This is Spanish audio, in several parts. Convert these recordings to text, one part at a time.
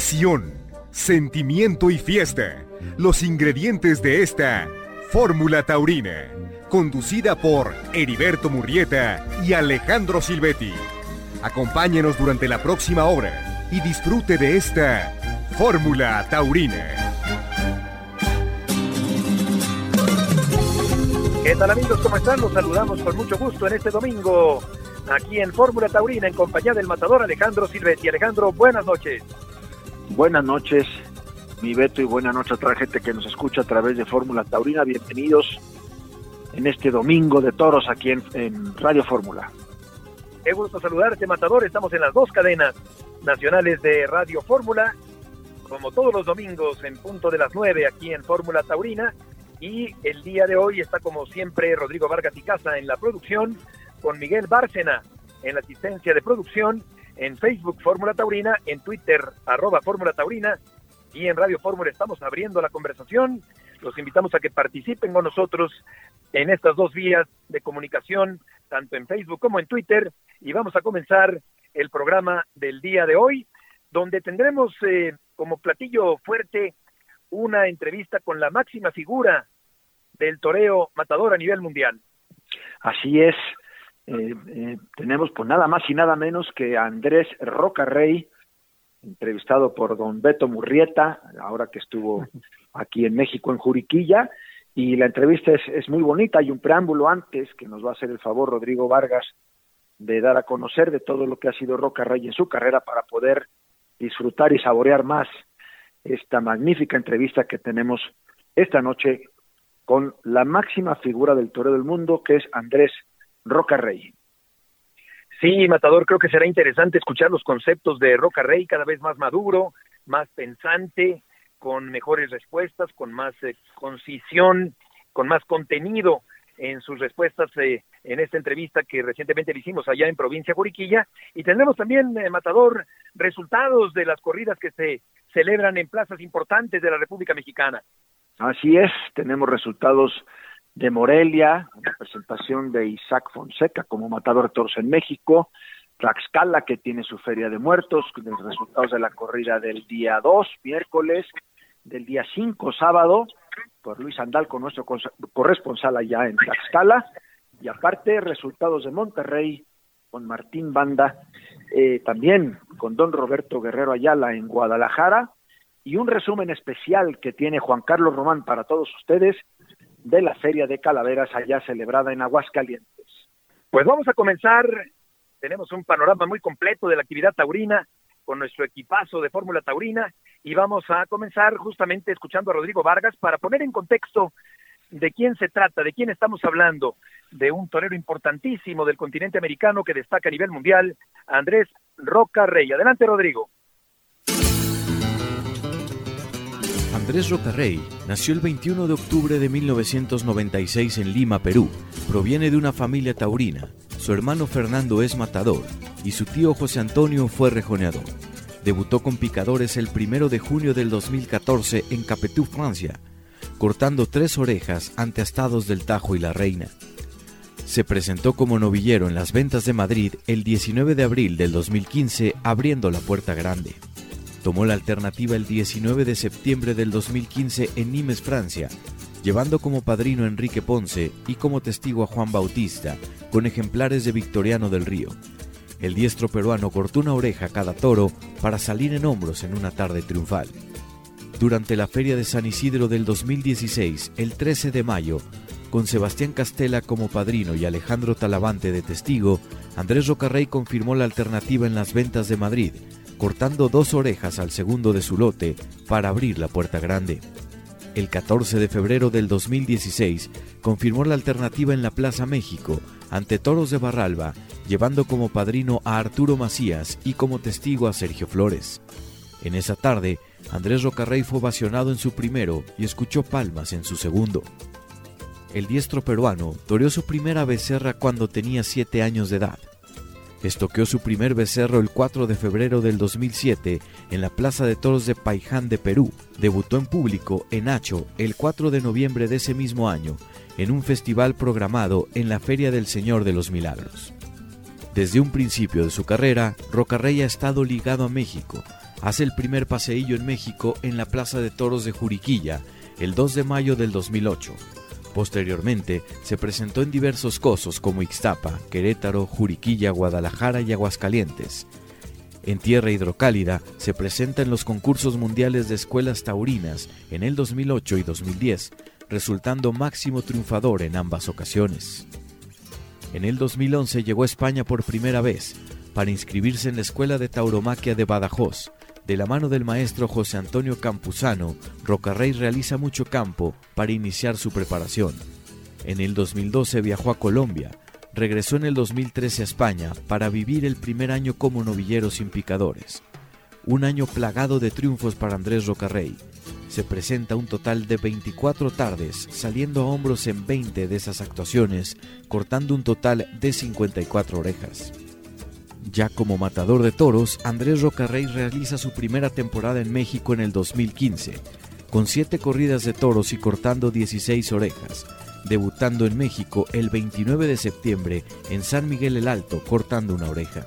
pasión, sentimiento y fiesta. Los ingredientes de esta Fórmula Taurina, conducida por Heriberto Murrieta y Alejandro Silvetti. Acompáñenos durante la próxima hora y disfrute de esta Fórmula Taurina. ¿Qué tal amigos? ¿Cómo están? Los saludamos con mucho gusto en este domingo aquí en Fórmula Taurina en compañía del matador Alejandro Silvetti. Alejandro, buenas noches. Buenas noches, mi Beto, y buenas noches a toda la gente que nos escucha a través de Fórmula Taurina. Bienvenidos en este domingo de toros aquí en, Radio Fórmula. Qué gusto saludarte, Matador. Estamos en las dos cadenas nacionales de Radio Fórmula, como todos los domingos en punto de las nueve aquí en Fórmula Taurina. Y el día de hoy está como siempre Rodrigo Vargas y Casa en la producción, con Miguel Bárcena en la asistencia de producción, en Facebook Fórmula Taurina, en Twitter arroba Fórmula Taurina y en Radio Fórmula estamos abriendo la conversación. Los invitamos a que participen con nosotros en estas dos vías de comunicación, tanto en Facebook como en Twitter. Y vamos a comenzar el programa del día de hoy, donde tendremos eh, como platillo fuerte una entrevista con la máxima figura del toreo matador a nivel mundial. Así es. Eh, eh, tenemos pues nada más y nada menos que Andrés Rocarrey, entrevistado por don Beto Murrieta, ahora que estuvo aquí en México en Juriquilla, y la entrevista es, es muy bonita, hay un preámbulo antes que nos va a hacer el favor Rodrigo Vargas de dar a conocer de todo lo que ha sido Rocarrey en su carrera para poder disfrutar y saborear más esta magnífica entrevista que tenemos esta noche con la máxima figura del toreo del mundo, que es Andrés Rocarrey. Sí, Matador, creo que será interesante escuchar los conceptos de Rocarrey cada vez más maduro, más pensante, con mejores respuestas, con más eh, concisión, con más contenido en sus respuestas eh, en esta entrevista que recientemente le hicimos allá en provincia Juriquilla. Y tendremos también, eh, Matador, resultados de las corridas que se celebran en plazas importantes de la República Mexicana. Así es, tenemos resultados de Morelia, representación de Isaac Fonseca como matador de toros en México, Tlaxcala que tiene su feria de muertos, los resultados de la corrida del día 2, miércoles, del día 5, sábado, por Luis Andal con nuestro corresponsal allá en Tlaxcala, y aparte resultados de Monterrey con Martín Banda, eh, también con don Roberto Guerrero Ayala en Guadalajara, y un resumen especial que tiene Juan Carlos Román para todos ustedes de la Feria de Calaveras allá celebrada en Aguascalientes. Pues vamos a comenzar, tenemos un panorama muy completo de la actividad taurina con nuestro equipazo de Fórmula Taurina y vamos a comenzar justamente escuchando a Rodrigo Vargas para poner en contexto de quién se trata, de quién estamos hablando, de un torero importantísimo del continente americano que destaca a nivel mundial, Andrés Roca Rey. Adelante, Rodrigo. Andrés Rocarrey nació el 21 de octubre de 1996 en Lima, Perú. Proviene de una familia taurina. Su hermano Fernando es matador y su tío José Antonio fue rejoneador. Debutó con picadores el 1 de junio del 2014 en Capetou, Francia, cortando tres orejas ante astados del Tajo y la Reina. Se presentó como novillero en las ventas de Madrid el 19 de abril del 2015 abriendo la puerta grande. Tomó la alternativa el 19 de septiembre del 2015 en Nimes, Francia, llevando como padrino a Enrique Ponce y como testigo a Juan Bautista, con ejemplares de Victoriano del Río. El diestro peruano cortó una oreja a cada toro para salir en hombros en una tarde triunfal. Durante la Feria de San Isidro del 2016, el 13 de mayo, con Sebastián Castela como padrino y Alejandro Talavante de testigo, Andrés Rocarrey confirmó la alternativa en las ventas de Madrid, cortando dos orejas al segundo de su lote para abrir la puerta grande. El 14 de febrero del 2016 confirmó la alternativa en la Plaza México ante Toros de Barralba, llevando como padrino a Arturo Macías y como testigo a Sergio Flores. En esa tarde, Andrés Rocarrey fue ovacionado en su primero y escuchó palmas en su segundo. El diestro peruano toreó su primera becerra cuando tenía siete años de edad. Estoqueó su primer becerro el 4 de febrero del 2007 en la Plaza de Toros de Paiján de Perú. Debutó en público en Hacho el 4 de noviembre de ese mismo año en un festival programado en la Feria del Señor de los Milagros. Desde un principio de su carrera, Rocarrey ha estado ligado a México, hace el primer paseillo en México en la Plaza de Toros de Juriquilla el 2 de mayo del 2008. Posteriormente, se presentó en diversos cosos como Ixtapa, Querétaro, Juriquilla, Guadalajara y Aguascalientes. En tierra hidrocálida se presenta en los concursos mundiales de escuelas taurinas en el 2008 y 2010, resultando máximo triunfador en ambas ocasiones. En el 2011 llegó a España por primera vez para inscribirse en la Escuela de Tauromaquia de Badajoz. De la mano del maestro José Antonio Campuzano, Rocarrey realiza mucho campo para iniciar su preparación. En el 2012 viajó a Colombia, regresó en el 2013 a España para vivir el primer año como novillero sin picadores. Un año plagado de triunfos para Andrés Rocarrey. Se presenta un total de 24 tardes, saliendo a hombros en 20 de esas actuaciones, cortando un total de 54 orejas. Ya como matador de toros, Andrés Rocarrey realiza su primera temporada en México en el 2015, con 7 corridas de toros y cortando 16 orejas, debutando en México el 29 de septiembre en San Miguel el Alto cortando una oreja.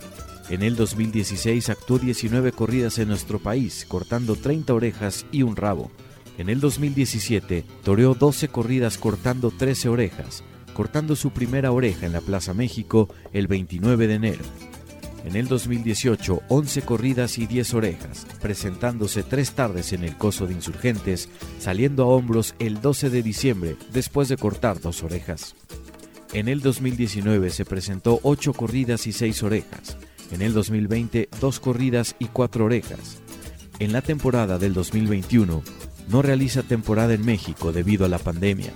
En el 2016 actuó 19 corridas en nuestro país, cortando 30 orejas y un rabo. En el 2017 toreó 12 corridas cortando 13 orejas, cortando su primera oreja en la Plaza México el 29 de enero. En el 2018, 11 corridas y 10 orejas, presentándose tres tardes en el Coso de Insurgentes, saliendo a hombros el 12 de diciembre después de cortar dos orejas. En el 2019 se presentó 8 corridas y 6 orejas. En el 2020, 2 corridas y 4 orejas. En la temporada del 2021, no realiza temporada en México debido a la pandemia.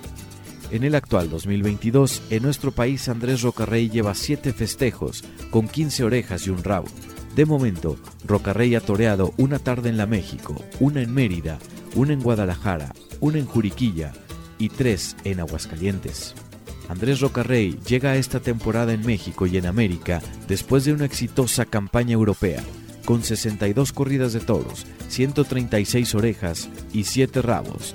En el actual 2022, en nuestro país Andrés Rocarrey lleva 7 festejos, con 15 orejas y un rabo. De momento, Rocarrey ha toreado una tarde en la México, una en Mérida, una en Guadalajara, una en Juriquilla y tres en Aguascalientes. Andrés Rocarrey llega a esta temporada en México y en América después de una exitosa campaña europea, con 62 corridas de toros, 136 orejas y 7 rabos.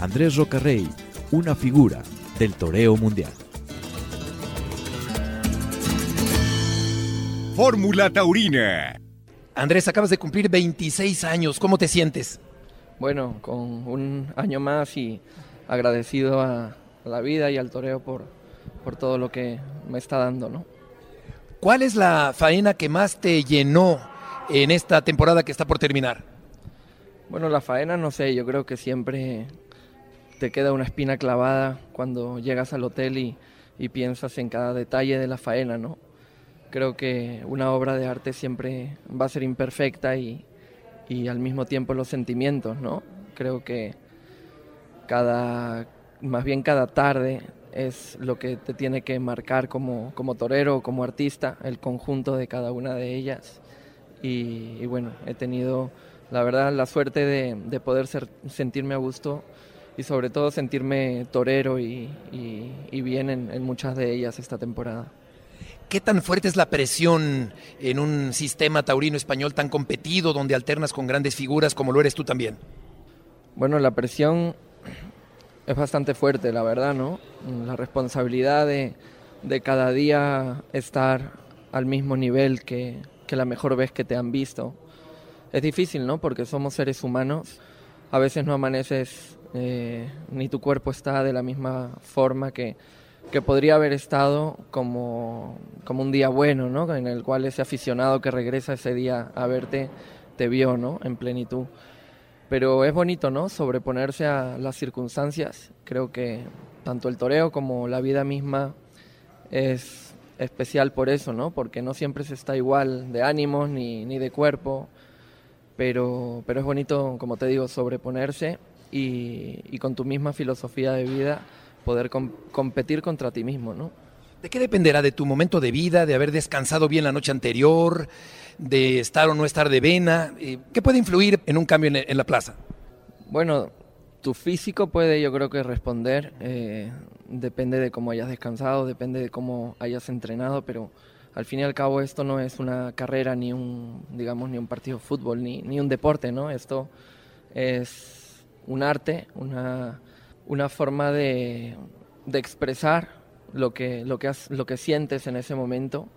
Andrés Rocarrey una figura del toreo mundial. Fórmula Taurina. Andrés, acabas de cumplir 26 años. ¿Cómo te sientes? Bueno, con un año más y agradecido a la vida y al toreo por, por todo lo que me está dando, ¿no? ¿Cuál es la faena que más te llenó en esta temporada que está por terminar? Bueno, la faena no sé, yo creo que siempre te queda una espina clavada cuando llegas al hotel y, piensas en cada detalle de la faena, ¿no? Creo que una obra de arte siempre va a ser imperfecta y, al mismo tiempo los sentimientos, ¿no? Creo que cada, más bien cada tarde es lo que te tiene que marcar como, como torero como artista, el conjunto de cada una de ellas. Y, bueno, he tenido, la verdad, la suerte de, de poder ser, sentirme a gusto y sobre todo sentirme torero y, bien en, muchas de ellas esta temporada. ¿Qué tan fuerte es la presión en un sistema taurino español tan competido donde alternas con grandes figuras como lo eres tú también? Bueno, la presión es bastante fuerte, la verdad, ¿no? La responsabilidad de, cada día estar al mismo nivel que, que la mejor vez que te han visto. Es difícil, ¿no? Porque somos seres humanos. A veces no amaneces eh, ni tu cuerpo está de la misma forma que, que podría haber estado como, como, un día bueno, ¿no? En el cual ese aficionado que regresa ese día a verte te vio, ¿no? En plenitud. Pero es bonito, ¿no? Sobreponerse a las circunstancias. Creo que tanto el toreo como la vida misma es especial por eso, ¿no? Porque no siempre se está igual de ánimos ni, ni de cuerpo. Pero, pero es bonito, como te digo, sobreponerse y, con tu misma filosofía de vida poder competir contra ti mismo, ¿no? ¿De qué dependerá? ¿De tu momento de vida? ¿De haber descansado bien la noche anterior? ¿De estar o no estar de vena? Eh, ¿Qué puede influir en un cambio en, la plaza? Bueno, tu físico puede yo creo que responder, eh, depende de cómo hayas descansado, depende de cómo hayas entrenado, pero al fin y al cabo esto no es una carrera ni un, digamos, ni un partido de fútbol, ni, ni un deporte, ¿no? Esto es un arte, una, una forma de, de, expresar lo que, lo, que lo que sientes en ese momento.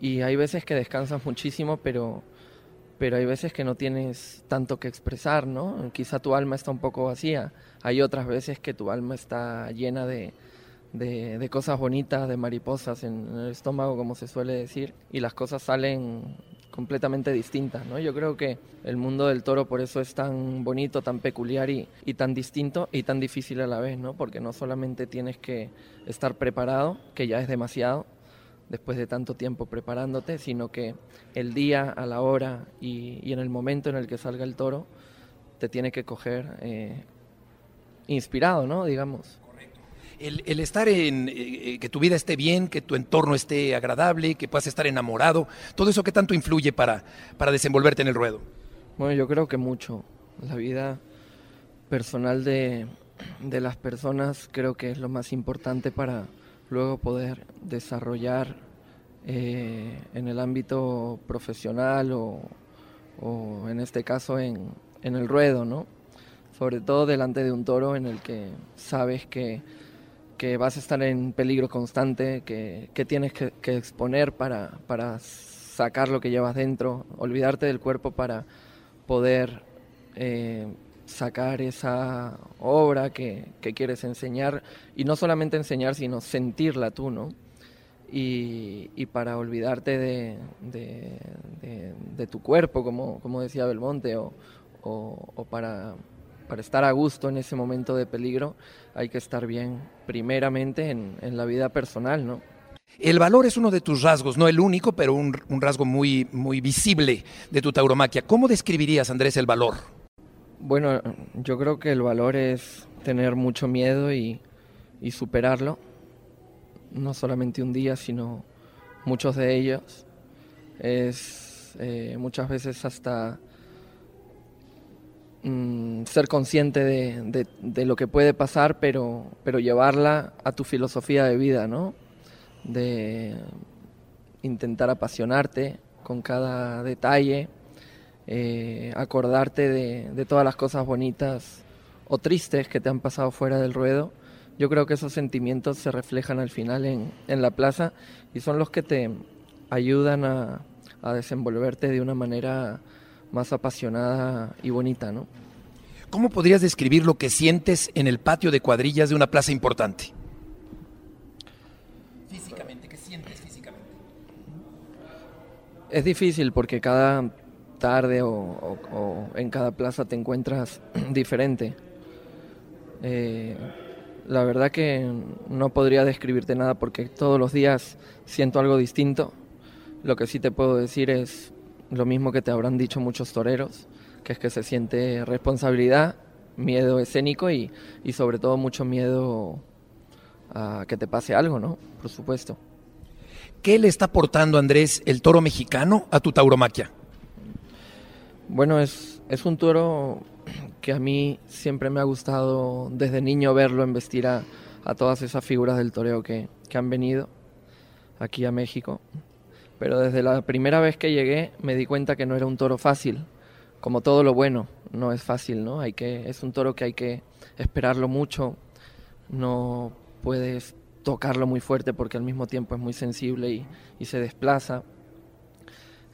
Y hay veces que descansas muchísimo, pero, pero hay veces que no tienes tanto que expresar, ¿no? Quizá tu alma está un poco vacía. Hay otras veces que tu alma está llena de, de, cosas bonitas, de mariposas en, el estómago, como se suele decir, y las cosas salen completamente distintas, ¿no? Yo creo que el mundo del toro por eso es tan bonito, tan peculiar y, y, tan distinto y tan difícil a la vez, ¿no? Porque no solamente tienes que estar preparado, que ya es demasiado, después de tanto tiempo preparándote, sino que el día, a la hora y, en el momento en el que salga el toro, te tiene que coger eh, inspirado, ¿no? Digamos. El, el, estar en, eh, eh, que tu vida esté bien, que tu entorno esté agradable, que puedas estar enamorado, todo eso que tanto influye para, para desenvolverte en el ruedo. Bueno, yo creo que mucho. La vida personal de, de las personas creo que es lo más importante para, luego poder desarrollar eh, en el ámbito profesional o, en este caso en, el ruedo, ¿no? Sobre todo delante de un toro en el que sabes que, vas a estar en peligro constante, que, tienes que, exponer para, para, sacar lo que llevas dentro, olvidarte del cuerpo para poder eh, sacar esa obra que, quieres enseñar y no solamente enseñar, sino sentirla tú, ¿no? Y, para olvidarte de, de, tu cuerpo, como, como decía Belmonte, o, o, para, para, estar a gusto en ese momento de peligro, hay que estar bien primeramente en, en la vida personal, ¿no? El valor es uno de tus rasgos, no el único, pero un, un rasgo muy, muy visible de tu tauromaquia. ¿Cómo describirías, Andrés, el valor? Bueno, yo creo que el valor es tener mucho miedo y, superarlo. No solamente un día, sino muchos de ellos. Es eh, muchas veces hasta mm, ser consciente de, lo que puede pasar, pero, pero llevarla a tu filosofía de vida, ¿no? De intentar apasionarte con cada detalle eh, acordarte de, todas las cosas bonitas o tristes que te han pasado fuera del ruedo. Yo creo que esos sentimientos se reflejan al final en, la plaza y son los que te ayudan a, desenvolverte de una manera más apasionada y bonita, ¿no? ¿Cómo podrías describir lo que sientes en el patio de cuadrillas de una plaza importante? Físicamente, ¿qué sientes físicamente? Es difícil porque cada tarde o, en cada plaza te encuentras diferente. Eh, la verdad que no podría describirte nada porque todos los días siento algo distinto. Lo que sí te puedo decir es lo mismo que te habrán dicho muchos toreros, que es que se siente responsabilidad, miedo escénico y, y sobre todo mucho miedo a que te pase algo, ¿no? Por supuesto. ¿Qué le está aportando, Andrés, el toro mexicano a tu tauromaquia? Bueno, es, es un toro que a mí siempre me ha gustado desde niño verlo embestir a, a todas esas figuras del toreo que, que han venido aquí a México. Pero desde la primera vez que llegué me di cuenta que no era un toro fácil. Como todo lo bueno, no es fácil, ¿no? Hay que, es un toro que hay que esperarlo mucho. No puedes tocarlo muy fuerte porque al mismo tiempo es muy sensible y, y se desplaza.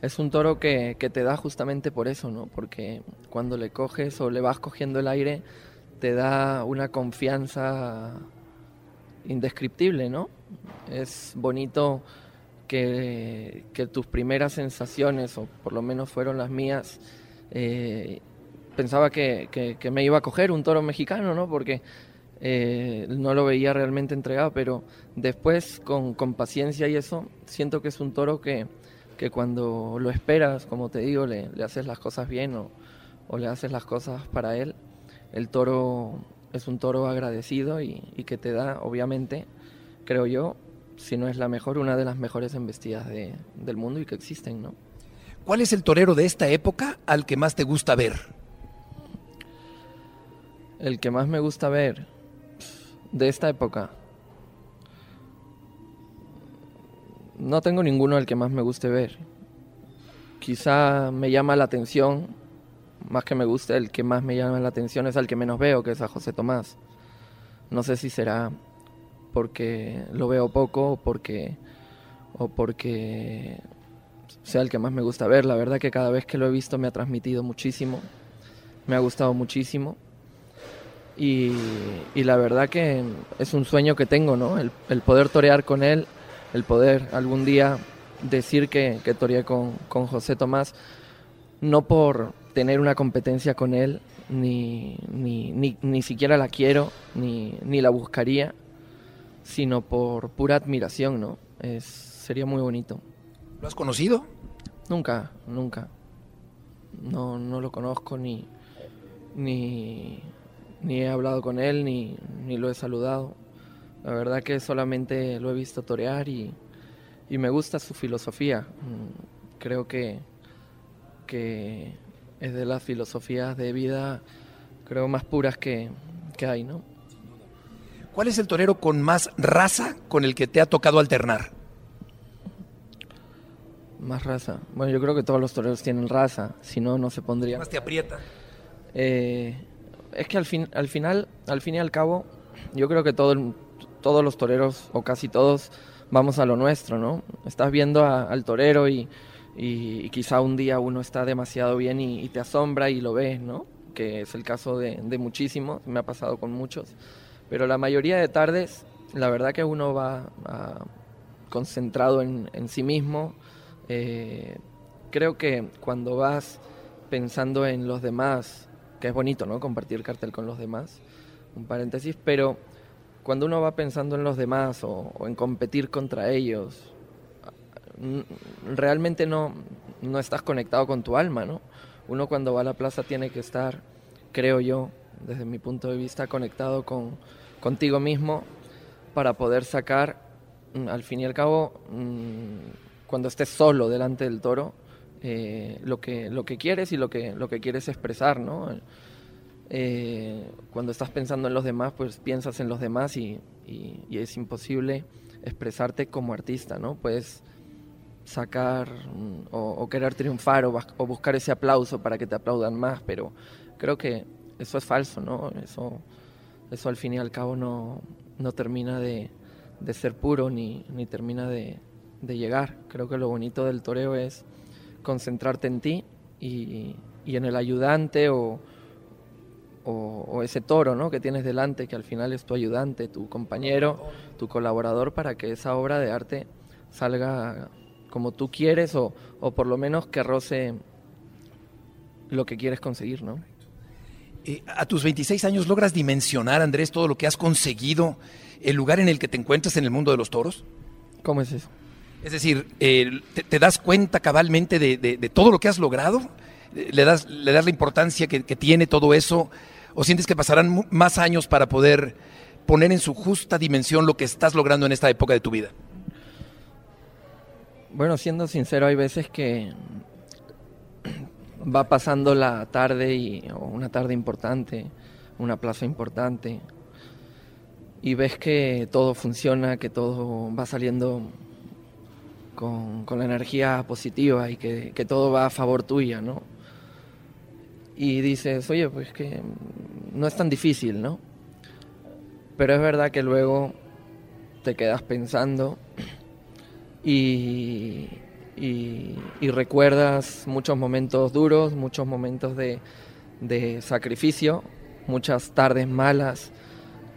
Es un toro que, te da justamente por eso, ¿no? Porque cuando le coges o le vas cogiendo el aire, te da una confianza indescriptible, ¿no? Es bonito que, tus primeras sensaciones, o por lo menos fueron las mías, eh, pensaba que, me iba a coger un toro mexicano, ¿no? Porque eh, no lo veía realmente entregado, pero después con, con paciencia y eso, siento que es un toro que que cuando lo esperas, como te digo, le, haces las cosas bien o, le haces las cosas para él, el toro es un toro agradecido y, que te da, obviamente, creo yo, si no es la mejor, una de las mejores embestidas del mundo y que existen, ¿no? ¿Cuál es el torero de esta época al que más te gusta ver? El que más me gusta ver de esta época. No tengo ninguno al que más me guste ver. Quizá me llama la atención, más que me guste, el que más me llama la atención es al que menos veo, que es a José Tomás. No sé si será porque lo veo poco o porque, o porque sea el que más me gusta ver. La verdad que cada vez que lo he visto me ha transmitido muchísimo, me ha gustado muchísimo. Y, la verdad que es un sueño que tengo, ¿no? El, poder torear con él, el poder algún día decir que, que toreé con, con José Tomás, no por tener una competencia con él, ni, ni, ni, siquiera la quiero, ni, ni, la buscaría, sino por pura admiración, ¿no? Es, sería muy bonito. ¿Lo has conocido? Nunca, nunca. No, no lo conozco ni, ni, ni he hablado con él, ni, ni lo he saludado. La verdad que solamente lo he visto torear y, y me gusta su filosofía. Mm, creo que, que es de las filosofías de vida, creo, más puras que, que hay, ¿no? ¿Cuál es el torero con más raza con el que te ha tocado alternar? Más raza. Bueno, yo creo que todos los toreros tienen raza, si no, no se pondría. Más te aprieta. Eh, es que al, fin, al final, al fin y al cabo, yo creo que todo todos los toreros, o casi todos, vamos a lo nuestro, ¿no? Estás viendo al torero y, y, quizá un día uno está demasiado bien y, te asombra y lo ves, ¿no? Que es el caso de, muchísimos, me ha pasado con muchos. Pero la mayoría de tardes, la verdad que uno va concentrado en, en, sí mismo. Eh, creo que cuando vas pensando en los demás, que es bonito, ¿no? Compartir cartel con los demás, un paréntesis, pero cuando uno va pensando en los demás o en competir contra ellos, realmente no, no estás conectado con tu alma, ¿no? Uno cuando va a la plaza tiene que estar, creo yo, desde mi punto de vista, conectado con, contigo mismo para poder sacar, mm, al fin y al cabo, mm, cuando estés solo delante del toro, eh, lo, que, lo que quieres y lo que, lo que quieres expresar, ¿no? Eh, cuando estás pensando en los demás, pues piensas en los demás y, y, es imposible expresarte como artista, ¿no? Puedes sacar mm, o, querer triunfar o, buscar ese aplauso para que te aplaudan más, pero creo que eso es falso, ¿no? Eso, eso al fin y al cabo no, no termina de, ser puro ni, ni termina de, llegar. Creo que lo bonito del toreo es concentrarte en ti y, en el ayudante o, o, ese toro ¿no? que tienes delante, que al final es tu ayudante, tu compañero, tu colaborador, para que esa obra de arte salga como tú quieres o, por lo menos que roce lo que quieres conseguir, ¿no? Eh, a tus 26 años logras dimensionar, Andrés, todo lo que has conseguido, el lugar en el que te encuentras en el mundo de los toros. ¿Cómo es eso? Es decir, eh, te, das cuenta cabalmente de, todo lo que has logrado? ¿Le das, le das la importancia que, que tiene todo eso? ¿O sientes que pasarán más años para poder poner en su justa dimensión lo que estás logrando en esta época de tu vida? Bueno, siendo sincero, hay veces que va pasando la tarde y, o una tarde importante, una plaza importante, y ves que todo funciona, que todo va saliendo con, la energía positiva y que, que, todo va a favor tuya, ¿no? Y dices, oye, pues que no es tan difícil, ¿no? Pero es verdad que luego te quedas pensando y, y, recuerdas muchos momentos duros, muchos momentos de, sacrificio, muchas tardes malas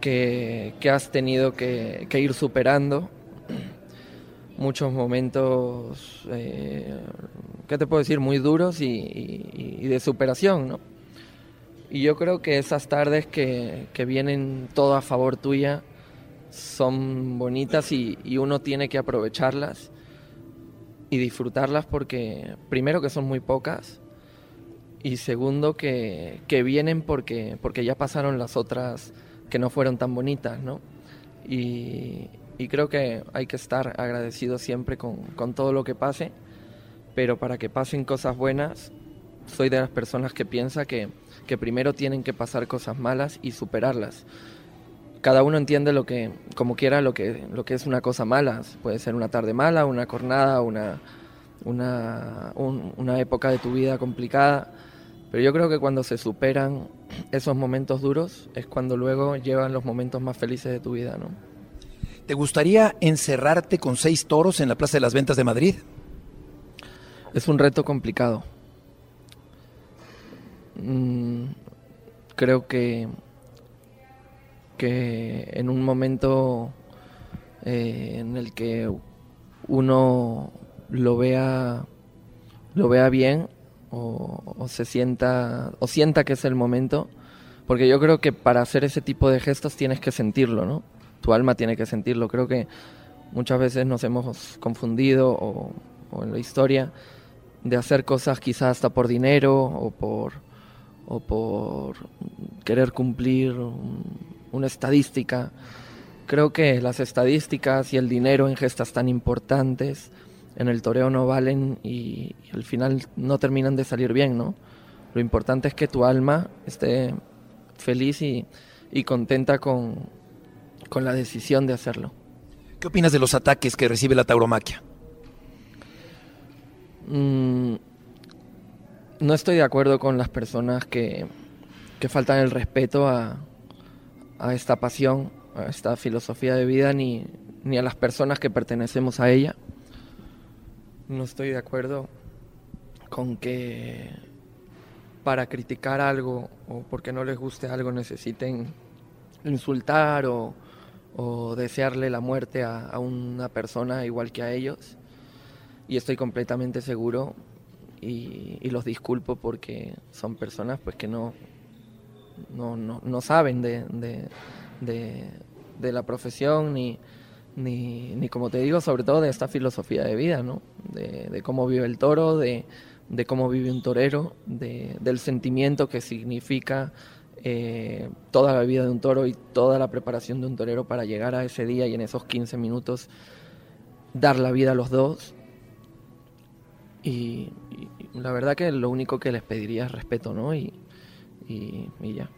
que, has tenido que, ir superando, muchos momentos, eh, ¿qué te puedo decir?, muy duros y, de superación, ¿no? Y yo creo que esas tardes que vienen todo a favor tuya, son bonitas y, uno tiene que aprovecharlas y disfrutarlas porque primero que son muy pocas y segundo que, vienen porque, porque ya pasaron las otras que no fueron tan bonitas, ¿no? Y, creo que hay que estar agradecido siempre con, todo lo que pase, pero para que pasen cosas buenas, soy de las personas que piensa que, que primero tienen que pasar cosas malas y superarlas cada uno entiende lo que, como quiera, lo que, lo que es una cosa mala. Puede ser una tarde mala, una jornada, una, una, una época de tu vida complicada. Pero yo creo que cuando se superan esos momentos duros es cuando luego llevan los momentos más felices de tu vida, ¿no? ¿Te gustaría encerrarte con seis toros en la Plaza de las Ventas de Madrid? Es un reto complicado. Mm, creo que, que en un momento eh, en el que uno lo vea, lo vea bien o, se sienta, o sienta que es el momento, porque yo creo que para hacer ese tipo de gestos tienes que sentirlo, ¿no? Tu alma tiene que sentirlo. Creo que muchas veces nos hemos confundido o, en la historia de hacer cosas quizás hasta por dinero o por, o por querer cumplir una estadística. Creo que las estadísticas y el dinero en gestas tan importantes en el toreo no valen y, al final no terminan de salir bien, ¿no? Lo importante es que tu alma esté feliz y, contenta con, la decisión de hacerlo. ¿Qué opinas de los ataques que recibe la tauromaquia? Mm, no estoy de acuerdo con las personas que, que faltan el respeto a, a, esta pasión, a esta filosofía de vida, ni, ni a las personas que pertenecemos a ella. No estoy de acuerdo con que para criticar algo o porque no les guste algo necesiten insultar o, desearle la muerte a, una persona igual que a ellos. Y estoy completamente seguro y, los disculpo porque son personas pues que no, no, saben de, de la profesión ni, ni, ni como te digo, sobre todo de esta filosofía de vida, ¿no? De, cómo vive el toro, de, cómo vive un torero, de, del sentimiento que significa eh, toda la vida de un toro y toda la preparación de un torero para llegar a ese día y en esos 15 minutos dar la vida a los dos. Y, la verdad que lo único que les pediría es respeto, ¿no? y, y ya.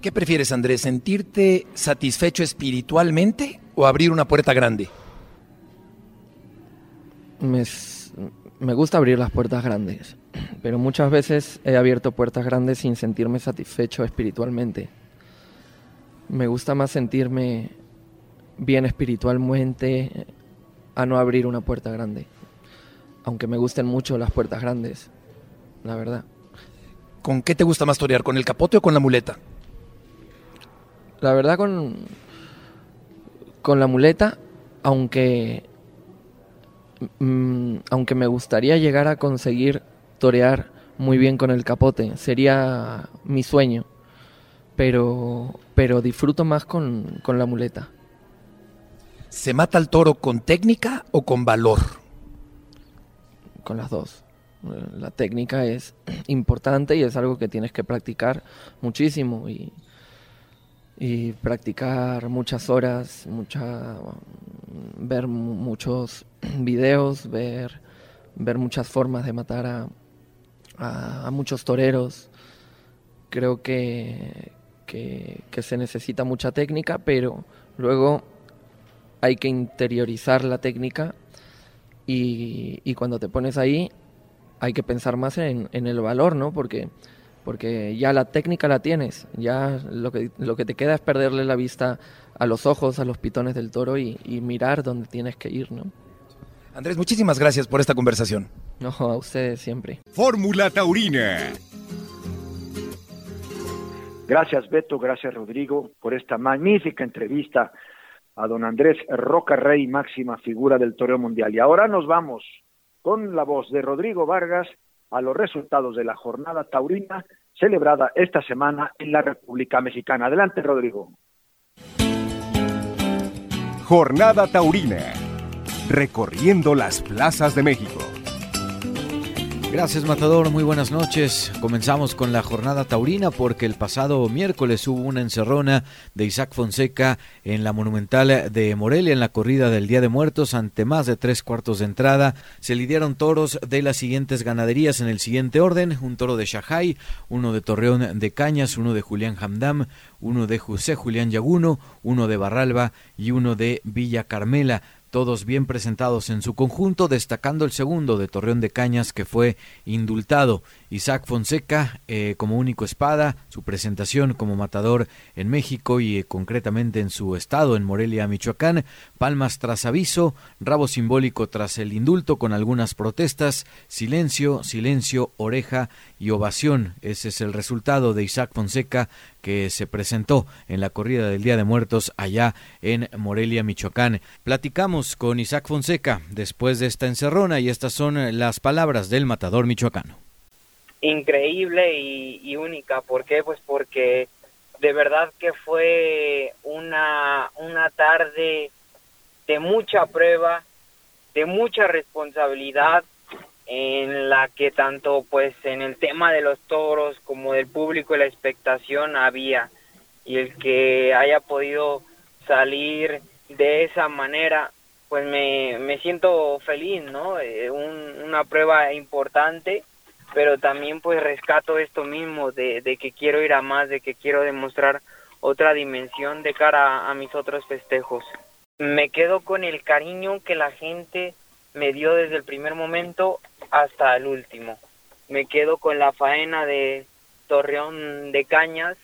¿Qué prefieres, Andrés? ¿Sentirte satisfecho espiritualmente o abrir una puerta grande? Me, gusta abrir las puertas grandes, pero muchas veces he abierto puertas grandes sin sentirme satisfecho espiritualmente. Me gusta más sentirme bien espiritualmente a no abrir una puerta grande. Aunque me gusten mucho las puertas grandes, la verdad. ¿Con qué te gusta más torear? ¿Con el capote o con la muleta? La verdad con, con la muleta, aunque, mm, aunque me gustaría llegar a conseguir torear muy bien con el capote, sería mi sueño, pero, pero disfruto más con, con la muleta. ¿Se mata al toro con técnica o con valor? Con las dos. La técnica es importante y es algo que tienes que practicar muchísimo y, y practicar muchas horas, mucha, ver muchos videos, ver, ver muchas formas de matar a, a, muchos toreros. Creo que, que, se necesita mucha técnica, pero luego hay que interiorizar la técnica y, y cuando te pones ahí hay que pensar más en, en el valor, ¿no? Porque porque ya la técnica la tienes, ya lo que, lo que te queda es perderle la vista a los ojos, a los pitones del toro y, mirar dónde tienes que ir, ¿no? Andrés, muchísimas gracias por esta conversación. No, a ustedes siempre. Fórmula Taurina. Gracias Beto, gracias Rodrigo por esta magnífica entrevista a don Andrés Roca Rey, máxima figura del toreo mundial. Y ahora nos vamos con la voz de Rodrigo Vargas a los resultados de la jornada taurina celebrada esta semana en la República Mexicana. Adelante, Rodrigo. Jornada taurina, recorriendo las plazas de México. Gracias Matador, muy buenas noches. Comenzamos con la jornada taurina porque el pasado miércoles hubo una encerrona de Isaac Fonseca en la Monumental de Morelia en la corrida del Día de Muertos ante más de tres cuartos de entrada. Se lidiaron toros de las siguientes ganaderías en el siguiente orden, un toro de Shahai, uno de Torreón de Cañas, uno de Julián Hamdam, uno de José Julián Yaguno, uno de Barralba y uno de Villa Carmela todos bien presentados en su conjunto, destacando el segundo de Torreón de Cañas que fue indultado Isaac Fonseca eh, como único espada, su presentación como matador en México y eh, concretamente en su estado, en Morelia, Michoacán, palmas tras aviso, rabo simbólico tras el indulto con algunas protestas, silencio, silencio, oreja y ovación. Ese es el resultado de Isaac Fonseca que se presentó en la corrida del Día de Muertos allá en Morelia, Michoacán. Platicamos con Isaac Fonseca después de esta encerrona y estas son las palabras del matador michoacano increíble y, única. ¿Por qué? Pues porque de verdad que fue una, una tarde de mucha prueba, de mucha responsabilidad, en la que tanto pues en el tema de los toros como del público y la expectación había y el que haya podido salir de esa manera pues me, me siento feliz no eh, una prueba importante pero también pues rescato esto mismo de, de, que quiero ir a más, de que quiero demostrar otra dimensión de cara a, mis otros festejos. Me quedo con el cariño que la gente me dio desde el primer momento hasta el último. Me quedo con la faena de Torreón de Cañas,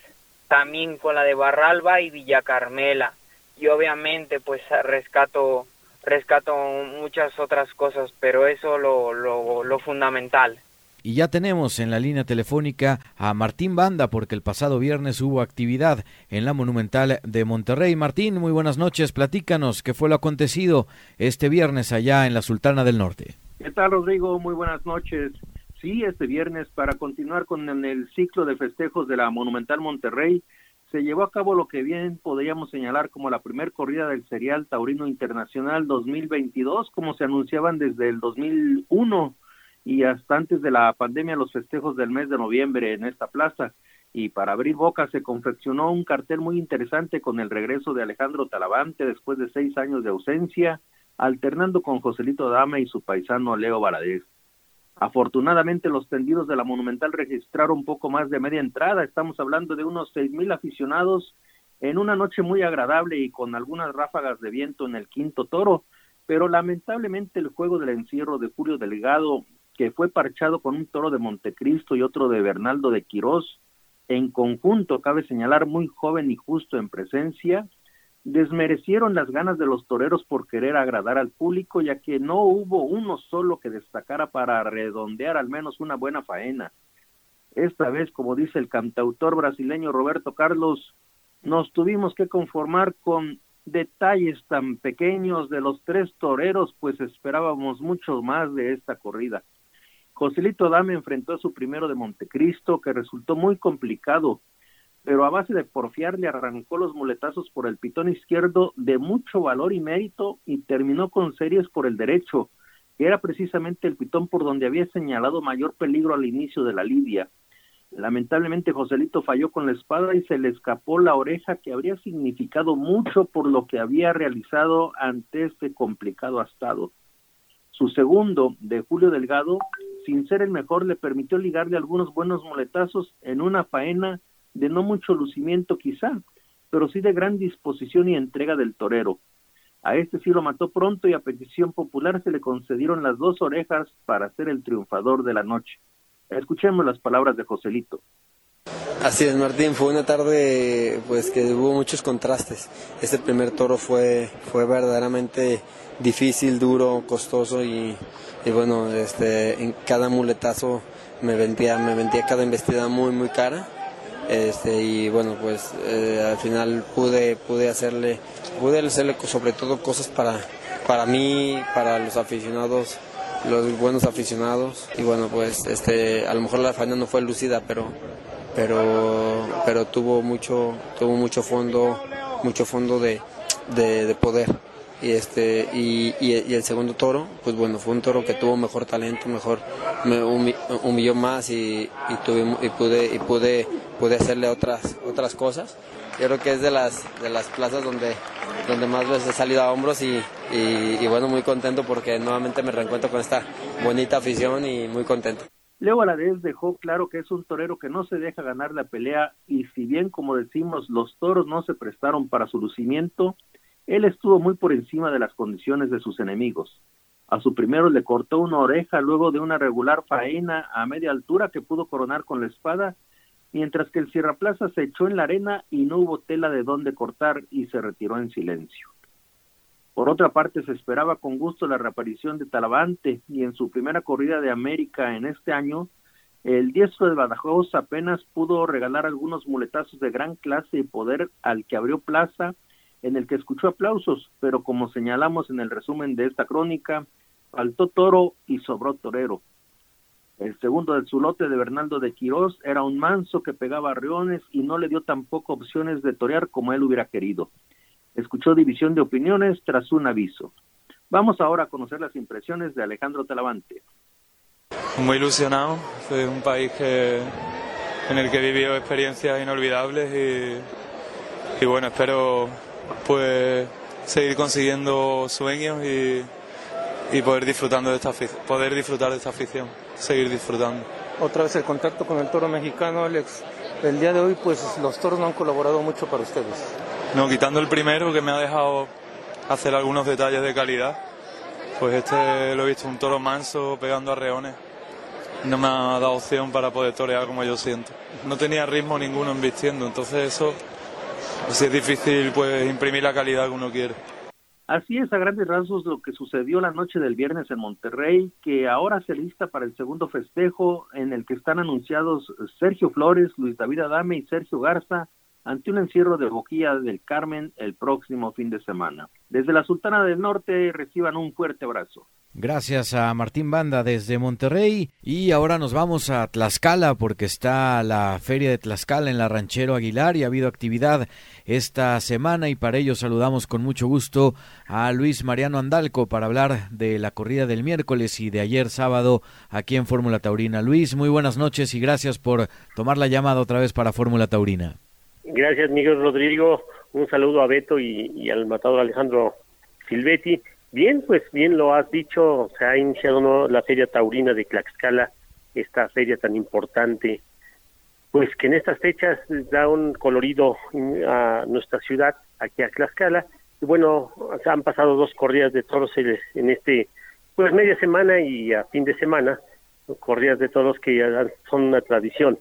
también con la de Barralba y Villa Carmela. Y obviamente pues rescato rescato muchas otras cosas, pero eso lo, lo, lo fundamental. Y ya tenemos en la línea telefónica a Martín Banda porque el pasado viernes hubo actividad en la Monumental de Monterrey. Martín, muy buenas noches. Platícanos qué fue lo acontecido este viernes allá en la Sultana del Norte. ¿Qué tal, Rodrigo? Muy buenas noches. Sí, este viernes, para continuar con el ciclo de festejos de la Monumental Monterrey, se llevó a cabo lo que bien podríamos señalar como la primer corrida del serial Taurino Internacional 2022, como se anunciaban desde el 2001 y hasta antes de la pandemia los festejos del mes de noviembre en esta plaza. Y para abrir boca se confeccionó un cartel muy interesante con el regreso de Alejandro Talavante después de seis años de ausencia, alternando con Joselito Dama y su paisano Leo Valadez. Afortunadamente los tendidos de la Monumental registraron poco más de media entrada, estamos hablando de unos seis mil aficionados en una noche muy agradable y con algunas ráfagas de viento en el quinto toro, pero lamentablemente el juego del encierro de Julio Delgado que fue parchado con un toro de Montecristo y otro de Bernaldo de Quirós, en conjunto, cabe señalar, muy joven y justo en presencia, desmerecieron las ganas de los toreros por querer agradar al público, ya que no hubo uno solo que destacara para redondear al menos una buena faena. Esta vez, como dice el cantautor brasileño Roberto Carlos, nos tuvimos que conformar con detalles tan pequeños de los tres toreros, pues esperábamos mucho más de esta corrida. Joselito Dame enfrentó a su primero de Montecristo, que resultó muy complicado, pero a base de porfiar le arrancó los muletazos por el pitón izquierdo de mucho valor y mérito y terminó con series por el derecho, que era precisamente el pitón por donde había señalado mayor peligro al inicio de la lidia. Lamentablemente Joselito falló con la espada y se le escapó la oreja que habría significado mucho por lo que había realizado ante este complicado astado. Su segundo, de Julio Delgado, sin ser el mejor, le permitió ligarle algunos buenos muletazos en una faena de no mucho lucimiento quizá, pero sí de gran disposición y entrega del torero. A este sí lo mató pronto y a petición popular se le concedieron las dos orejas para ser el triunfador de la noche. Escuchemos las palabras de Joselito. Así es, Martín, fue una tarde pues que hubo muchos contrastes. Este primer toro fue, fue verdaderamente difícil, duro, costoso y, bueno, este, en cada muletazo me vendía, me vendía cada investida muy, muy cara. Este, y bueno, pues eh, al final pude, pude hacerle, pude hacerle sobre todo cosas para, para mí, para los aficionados los buenos aficionados y bueno pues este a lo mejor la faena no fue lucida pero pero, pero tuvo mucho, tuvo mucho fondo, mucho fondo de, de, poder. Y, este, y, y, el segundo toro, pues bueno, fue un toro que tuvo mejor talento, mejor, me humilló más y, y, tuve, y, pude, y pude, pude hacerle otras, otras cosas. Creo que es de las, de las plazas donde, donde más veces he salido a hombros y, y bueno, muy contento porque nuevamente me reencuentro con esta bonita afición y muy contento. Leo Valadez dejó claro que es un torero que no se deja ganar la pelea y si bien, como decimos, los toros no se prestaron para su lucimiento, él estuvo muy por encima de las condiciones de sus enemigos. A su primero le cortó una oreja luego de una regular faena a media altura que pudo coronar con la espada, mientras que el Sierra Plaza se echó en la arena y no hubo tela de dónde cortar y se retiró en silencio. Por otra parte, se esperaba con gusto la reaparición de Talavante y en su primera corrida de América en este año, el diestro de Badajoz apenas pudo regalar algunos muletazos de gran clase y poder al que abrió plaza, en el que escuchó aplausos, pero como señalamos en el resumen de esta crónica, faltó toro y sobró torero. El segundo del zulote de Bernaldo de Quirós era un manso que pegaba reones y no le dio tampoco opciones de torear como él hubiera querido escuchó división de opiniones tras un aviso. Vamos ahora a conocer las impresiones de Alejandro Talavante. Muy ilusionado, es un país en el que he experiencias inolvidables y bueno, espero pues seguir consiguiendo sueños y, y poder disfrutando de esta poder disfrutar de esta afición, seguir disfrutando. Otra vez el contacto con el toro mexicano, Alex. El día de hoy, pues los toros no han colaborado mucho para ustedes. No, quitando el primero que me ha dejado hacer algunos detalles de calidad, pues este lo he visto un toro manso pegando a reones. No me ha dado opción para poder torear como yo siento. No tenía ritmo ninguno en vistiendo, entonces eso, si es difícil pues imprimir la calidad que uno quiere. Así es a grandes rasgos lo que sucedió la noche del viernes en Monterrey, que ahora se lista para el segundo festejo en el que están anunciados Sergio Flores, Luis David Adame y Sergio Garza, ante un encierro de Boquilla del Carmen el próximo fin de semana. Desde la Sultana del Norte reciban un fuerte abrazo. Gracias a Martín Banda desde Monterrey y ahora nos vamos a Tlaxcala porque está la feria de Tlaxcala en la Ranchero Aguilar y ha habido actividad esta semana y para ello saludamos con mucho gusto a Luis Mariano Andalco para hablar de la corrida del miércoles y de ayer sábado aquí en Fórmula Taurina. Luis, muy buenas noches y gracias por tomar la llamada otra vez para Fórmula Taurina. Gracias, Miguel Rodrigo. Un saludo a Beto y, al matador Alejandro Silvetti. Bien, pues bien lo has dicho, se ha iniciado la Feria Taurina de Tlaxcala, esta feria tan importante, pues que en estas fechas da un colorido a nuestra ciudad, aquí a Tlaxcala. Y bueno, han pasado dos corridas de toros en este, pues media semana y a fin de semana, corridas de toros que ya son una tradición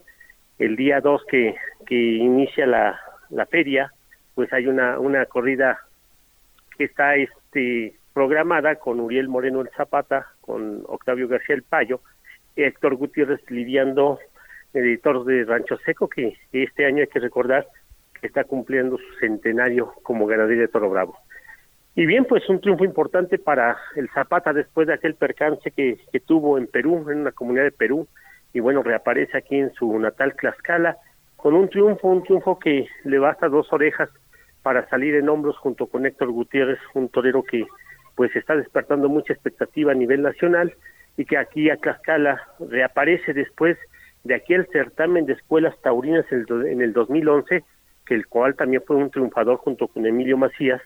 el día 2 que, que inicia la, la feria, pues hay una, una corrida que está este, programada con Uriel Moreno el Zapata, con Octavio García el Payo, Héctor Gutiérrez lidiando editor de Rancho Seco, que este año hay que recordar que está cumpliendo su centenario como ganadero de Toro Bravo. Y bien, pues un triunfo importante para el Zapata después de aquel percance que, que tuvo en Perú, en una comunidad de Perú, y bueno, reaparece aquí en su natal Tlaxcala con un triunfo, un triunfo que le basta dos orejas para salir en hombros junto con Héctor Gutiérrez, un torero que pues está despertando mucha expectativa a nivel nacional y que aquí a Tlaxcala reaparece después de aquel certamen de escuelas taurinas en el 2011, que el cual también fue un triunfador junto con Emilio Macías,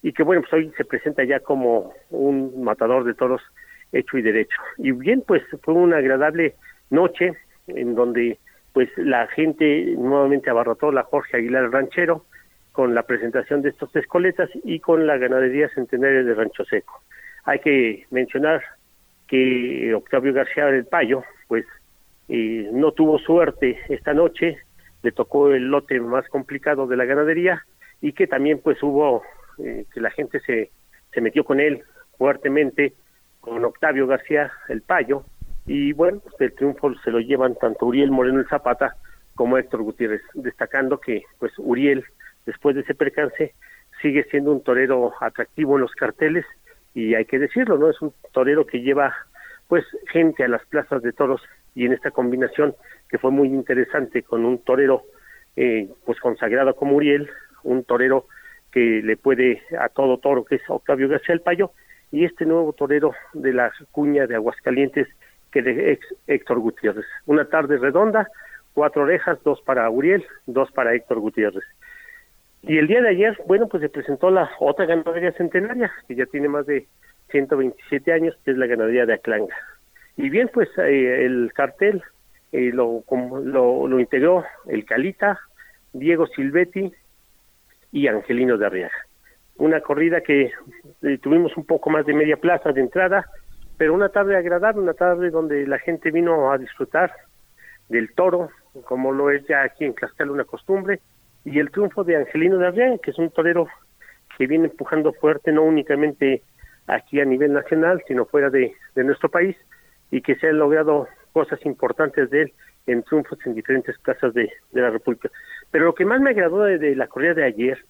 y que bueno, pues hoy se presenta ya como un matador de toros hecho y derecho. Y bien, pues fue un agradable noche en donde pues la gente nuevamente abarrotó la Jorge Aguilar Ranchero con la presentación de estos escoletas y con la ganadería centenaria de Rancho Seco. Hay que mencionar que Octavio García del Payo, pues eh, no tuvo suerte esta noche, le tocó el lote más complicado de la ganadería y que también pues hubo eh, que la gente se, se metió con él fuertemente, con Octavio García el Payo, y bueno, pues el triunfo se lo llevan tanto Uriel Moreno el Zapata como Héctor Gutiérrez, destacando que pues Uriel, después de ese percance, sigue siendo un torero atractivo en los carteles y hay que decirlo, ¿no? Es un torero que lleva pues gente a las plazas de toros y en esta combinación que fue muy interesante con un torero eh, pues consagrado como Uriel, un torero que le puede a todo toro que es Octavio García el Payo y este nuevo torero de la cuña de Aguascalientes que de Héctor Gutiérrez. Una tarde redonda, cuatro orejas, dos para Uriel, dos para Héctor Gutiérrez. Y el día de ayer, bueno, pues se presentó la otra ganadería centenaria, que ya tiene más de 127 años, que es la ganadería de Aclanga. Y bien, pues eh, el cartel eh, lo, lo, lo, integró el Calita, Diego Silvetti y Angelino de Arriaga. una corrida que eh, tuvimos un poco más de media plaza de entrada, pero una tarde agradable, una tarde donde la gente vino a disfrutar del toro, como lo es ya aquí en Tlaxcala una costumbre, y el triunfo de Angelino de Arriaga, que es un torero que viene empujando fuerte no únicamente aquí a nivel nacional, sino fuera de, nuestro país, y que se han logrado cosas importantes de él en triunfos en diferentes plazas de, la República. Pero lo que más me agradó de, la corrida de ayer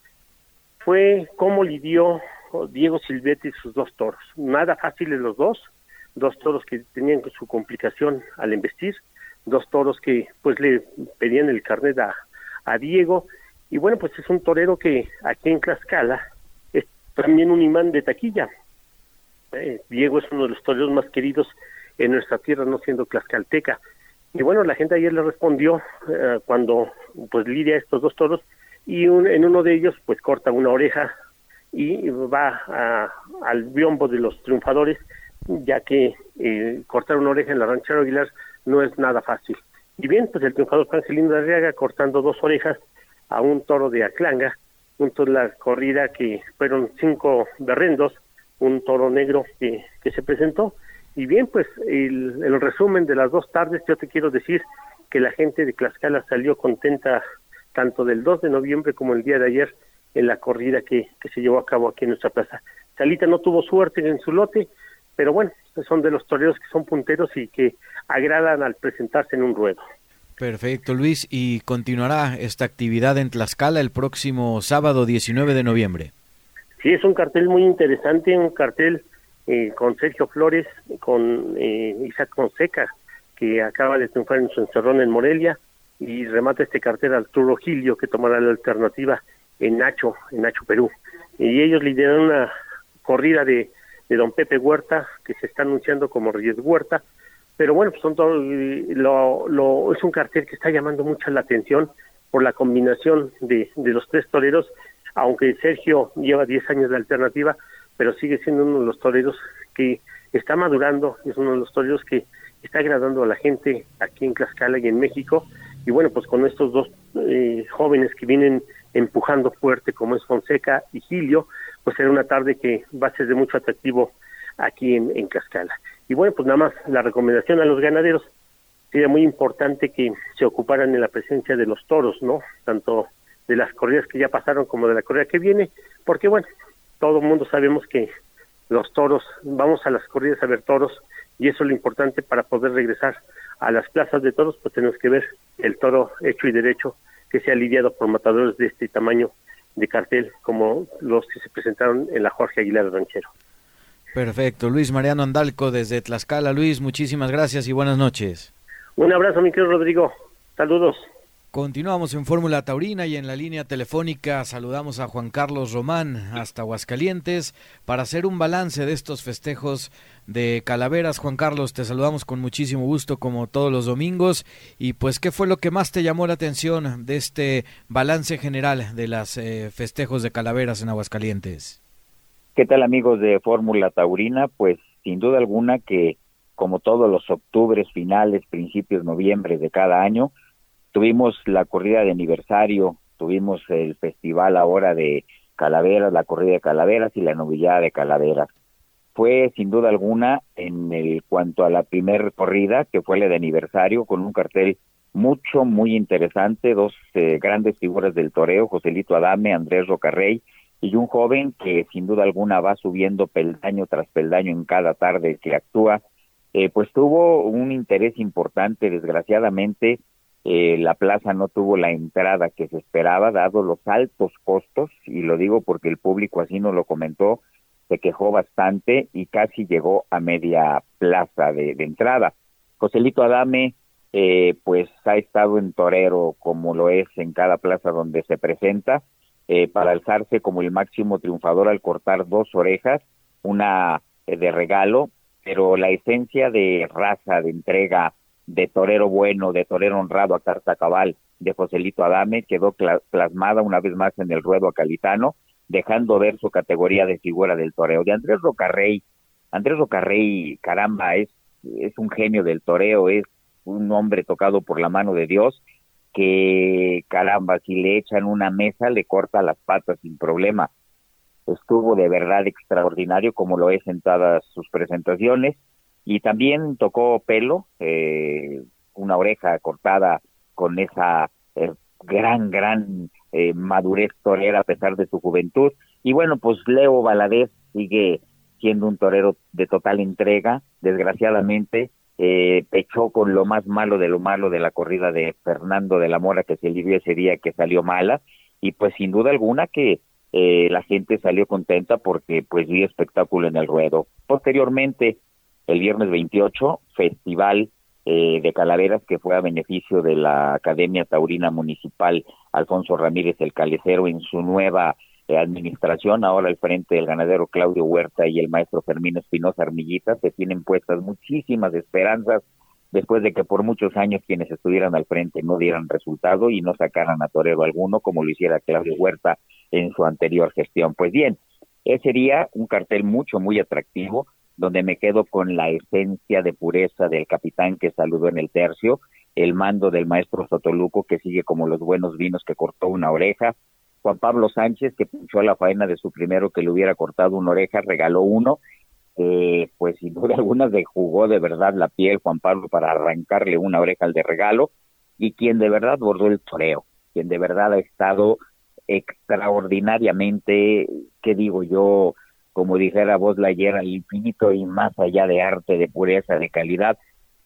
fue cómo lidió Diego Silvetti sus dos toros. Nada fáciles los dos, dos toros que tenían su complicación al embestir, dos toros que pues le pedían el carnet a, a Diego, y bueno, pues es un torero que aquí en Tlaxcala es también un imán de taquilla. Eh, Diego es uno de los toreros más queridos en nuestra tierra, no siendo tlaxcalteca. Y bueno, la gente ayer le respondió eh, cuando pues lidia estos dos toros y en uno de ellos pues corta una oreja y va al biombo de los triunfadores, ya que eh, cortar una oreja en la ranchera Aguilar no es nada fácil. Y bien, pues el triunfador Angelino de Arriaga cortando dos orejas a un toro de Aclanga, un toro de la corrida que fueron cinco berrendos, un toro negro que, que se presentó. Y bien, pues el, el resumen de las dos tardes, yo te quiero decir que la gente de Tlaxcala salió contenta tanto del 2 de noviembre como el día de ayer en la corrida que, que se llevó a cabo aquí en nuestra plaza. Salita no tuvo suerte en su lote, pero bueno, son de los toreros que son punteros y que agradan al presentarse en un ruedo. Perfecto, Luis. ¿Y continuará esta actividad en Tlaxcala el próximo sábado 19 de noviembre? Sí, es un cartel muy interesante, un cartel eh, con Sergio Flores, con eh, Isaac que acaba de triunfar en su encerrón en Morelia, y remata este cartel Arturo Gilio, que tomará la alternativa en Nacho, en Nacho, Perú. Y ellos lideran una corrida de, de don Pepe Huerta, que se está anunciando como Reyes Huerta, pero bueno, pues son todo, lo, lo, es un cartel que está llamando mucha la atención por la combinación de, de los tres toreros, aunque Sergio lleva 10 años de alternativa, pero sigue siendo uno de los toreros que está madurando, es uno de los toreros que está agradando a la gente aquí en Tlaxcala y en México, y bueno, pues con estos dos eh, jóvenes que vienen empujando fuerte, como es Fonseca y Gilio, pues será una tarde que va a ser de mucho atractivo aquí en, en Tlaxcala. Y bueno, pues nada más la recomendación a los ganaderos sería muy importante que se ocuparan en la presencia de los toros, ¿no? Tanto de las corridas que ya pasaron como de la corrida que viene, porque bueno, todo el mundo sabemos que los toros, vamos a las corridas a ver toros y eso es lo importante para poder regresar a las plazas de toros, pues tenemos que ver el toro hecho y derecho que sea lidiado por matadores de este tamaño de cartel como los que se presentaron en la Jorge Aguilar Ranchero. Perfecto. Luis Mariano Andalco desde Tlaxcala. Luis, muchísimas gracias y buenas noches. Un abrazo, mi querido Rodrigo. Saludos. Continuamos en Fórmula Taurina y en la línea telefónica saludamos a Juan Carlos Román hasta Aguascalientes para hacer un balance de estos festejos de Calaveras. Juan Carlos, te saludamos con muchísimo gusto como todos los domingos y pues qué fue lo que más te llamó la atención de este balance general de los eh, festejos de Calaveras en Aguascalientes. ¿Qué tal amigos de Fórmula Taurina? Pues sin duda alguna que como todos los octubres, finales, principios, noviembre de cada año, tuvimos la corrida de aniversario, tuvimos el festival ahora de Calaveras, la corrida de Calaveras y la novillada de Calaveras. Fue sin duda alguna en el cuanto a la primer corrida, que fue la de aniversario, con un cartel mucho, muy interesante, dos eh, grandes figuras del toreo, Joselito Adame, Andrés Rocarrey, y un joven que sin duda alguna va subiendo peldaño tras peldaño en cada tarde que actúa, eh, pues tuvo un interés importante, desgraciadamente eh, la plaza no tuvo la entrada que se esperaba, dado los altos costos, y lo digo porque el público así nos lo comentó, se quejó bastante y casi llegó a media plaza de, entrada. Joselito Adame, eh, pues ha estado en torero como lo es en cada plaza donde se presenta, eh, para alzarse como el máximo triunfador al cortar dos orejas, una eh, de regalo, pero la esencia de raza, de entrega, de torero bueno, de torero honrado a carta cabal de Joselito Adame quedó plasmada una vez más en el ruedo acalitano, dejando ver su categoría de figura del toreo. De Andrés Rocarrey, Andrés Rocarrey, caramba, es, es un genio del toreo, es un hombre tocado por la mano de Dios que caramba, si le echan una mesa le corta las patas sin problema. estuvo de verdad extraordinario como lo es en todas sus presentaciones y también tocó pelo, eh, una oreja cortada con esa eh, gran, gran eh, madurez torera a pesar de su juventud. Y bueno, pues Leo Valadez sigue siendo un torero de total entrega, desgraciadamente eh, pechó con lo más malo de lo malo de la corrida de Fernando de la Mora que se libró ese día que salió mala y pues sin duda alguna que eh, la gente salió contenta porque pues vi espectáculo en el ruedo. Posteriormente, el viernes 28, festival eh, de calaveras que fue a beneficio de la Academia Taurina Municipal Alfonso Ramírez el Calecero en su nueva administración, ahora al frente del ganadero Claudio Huerta y el maestro Fermín Espinosa Armillita, se tienen puestas muchísimas esperanzas después de que por muchos años quienes estuvieran al frente no dieran resultado y no sacaran a torero alguno como lo hiciera Claudio Huerta en su anterior gestión. Pues bien, ese sería un cartel mucho, muy atractivo, donde me quedo con la esencia de pureza del capitán que saludó en el tercio, el mando del maestro Sotoluco que sigue como los buenos vinos que cortó una oreja, Juan Pablo Sánchez que pinchó la faena de su primero que le hubiera cortado una oreja, regaló uno eh, pues sin duda alguna se jugó de verdad la piel Juan Pablo para arrancarle una oreja al de regalo y quien de verdad bordó el toreo, quien de verdad ha estado extraordinariamente, ¿qué digo yo? Como dijera vos la ayer, al infinito y más allá de arte, de pureza, de calidad,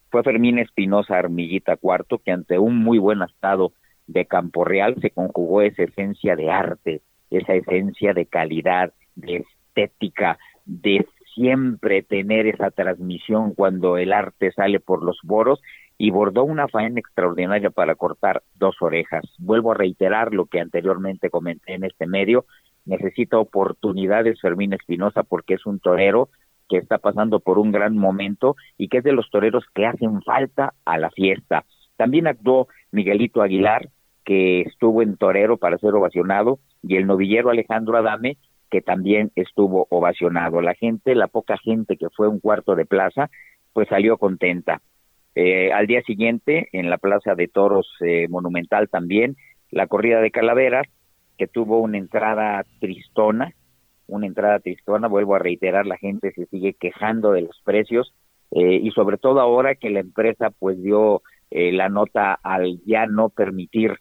fue Fermín Espinosa Armillita Cuarto, que ante un muy buen estado de Campo Real se conjugó esa esencia de arte, esa esencia de calidad, de estética, de siempre tener esa transmisión cuando el arte sale por los boros y bordó una faena extraordinaria para cortar dos orejas. Vuelvo a reiterar lo que anteriormente comenté en este medio, necesita oportunidades Fermín Espinosa porque es un torero que está pasando por un gran momento y que es de los toreros que hacen falta a la fiesta. También actuó Miguelito Aguilar, que estuvo en torero para ser ovacionado, y el novillero Alejandro Adame, que también estuvo ovacionado. La gente, la poca gente que fue un cuarto de plaza, pues salió contenta. Eh, al día siguiente, en la Plaza de Toros eh, Monumental también, la corrida de calaveras, que tuvo una entrada tristona, una entrada tristona, vuelvo a reiterar, la gente se sigue quejando de los precios eh, y sobre todo ahora que la empresa pues dio la nota al ya no permitir